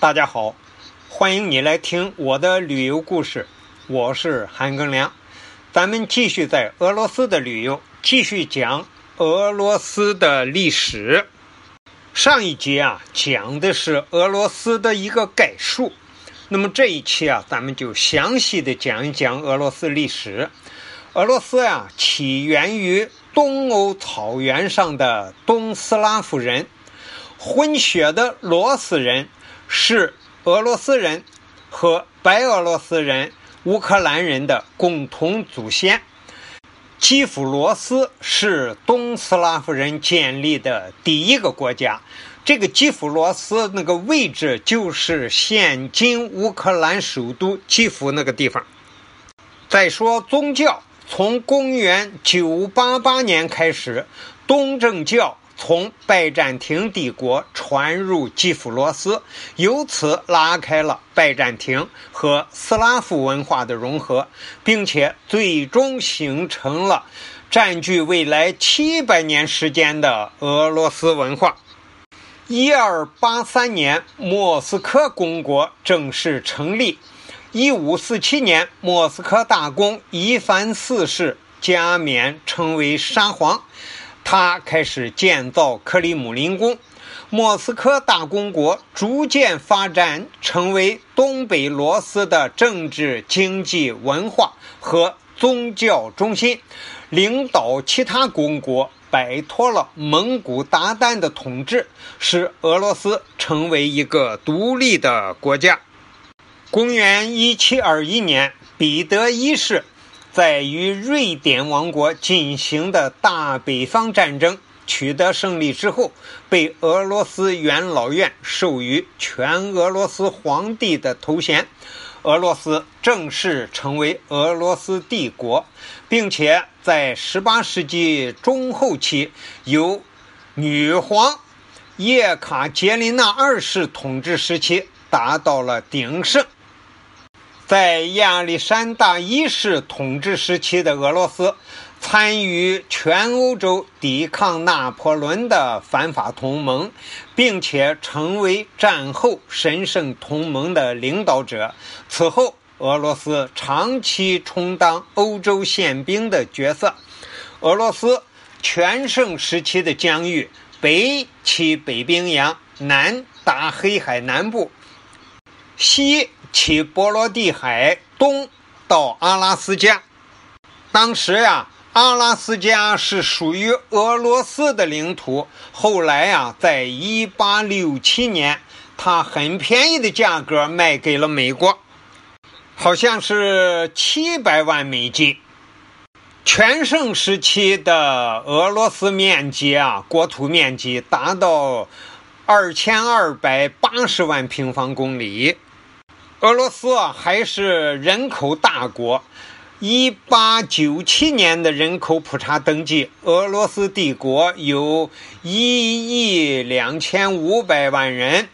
大家好，欢迎你来听我的旅游故事，我是韩庚良。咱们继续在俄罗斯的旅游，继续讲俄罗斯的历史。上一集啊，讲的是俄罗斯的一个概述。那么这一期啊，咱们就详细的讲一讲俄罗斯历史。俄罗斯呀，起源于东欧草原上的东斯拉夫人，混血的罗斯人。是俄罗斯人和白俄罗斯人、乌克兰人的共同祖先。基辅罗斯是东斯拉夫人建立的第一个国家。这个基辅罗斯那个位置就是现今乌克兰首都基辅那个地方。再说宗教，从公元988年开始，东正教。从拜占庭帝国传入基辅罗斯，由此拉开了拜占庭和斯拉夫文化的融合，并且最终形成了占据未来七百年时间的俄罗斯文化。一二八三年，莫斯科公国正式成立。一五四七年，莫斯科大公伊凡四世加冕成为沙皇。他开始建造克里姆林宫，莫斯科大公国逐渐发展成为东北罗斯的政治、经济、文化和宗教中心，领导其他公国摆脱了蒙古鞑靼的统治，使俄罗斯成为一个独立的国家。公元一七二一年，彼得一世。在与瑞典王国进行的大北方战争取得胜利之后，被俄罗斯元老院授予全俄罗斯皇帝的头衔，俄罗斯正式成为俄罗斯帝国，并且在18世纪中后期由女皇叶卡捷琳娜二世统治时期达到了鼎盛。在亚历山大一世统治时期的俄罗斯，参与全欧洲抵抗拿破仑的反法同盟，并且成为战后神圣同盟的领导者。此后，俄罗斯长期充当欧洲宪兵的角色。俄罗斯全盛时期的疆域，北起北冰洋，南达黑海南部，西。起波罗的海东到阿拉斯加，当时呀，阿拉斯加是属于俄罗斯的领土。后来呀，在一八六七年，它很便宜的价格卖给了美国，好像是七百万美金。全盛时期的俄罗斯面积啊，国土面积达到二千二百八十万平方公里。俄罗斯还是人口大国。一八九七年的人口普查登记，俄罗斯帝国有一亿两千五百万人，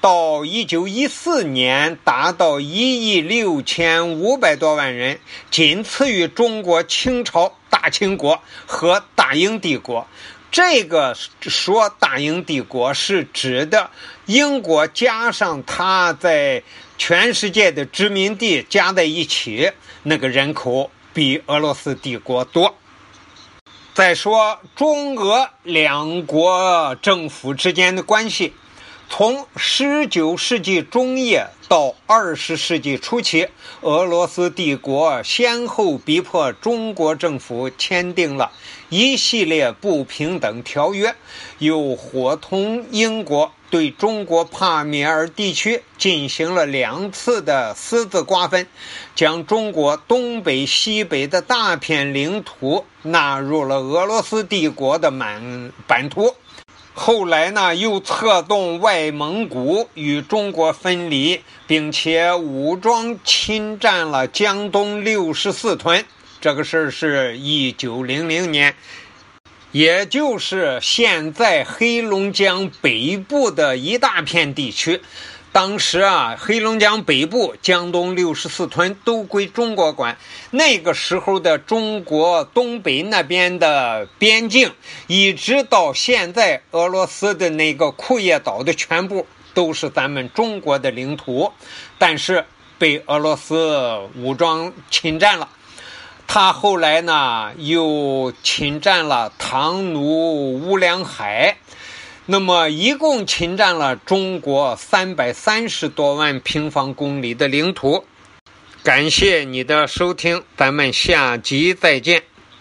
到一九一四年达到一亿六千五百多万人，仅次于中国清朝大清国和大英帝国。这个说大英帝国是指的英国加上他在全世界的殖民地加在一起，那个人口比俄罗斯帝国多。再说中俄两国政府之间的关系。从十九世纪中叶到二十世纪初期，俄罗斯帝国先后逼迫中国政府签订了一系列不平等条约，又伙同英国对中国帕米尔地区进行了两次的私自瓜分，将中国东北、西北的大片领土纳入了俄罗斯帝国的满版图。后来呢，又策动外蒙古与中国分离，并且武装侵占了江东六十四屯。这个事儿是一九零零年，也就是现在黑龙江北部的一大片地区。当时啊，黑龙江北部、江东六十四屯都归中国管。那个时候的中国东北那边的边境，一直到现在俄罗斯的那个库页岛的全部都是咱们中国的领土，但是被俄罗斯武装侵占了。他后来呢，又侵占了唐努乌梁海，那么一共侵占了中国三百三十多万平方公里的领土。感谢你的收听，咱们下集再见。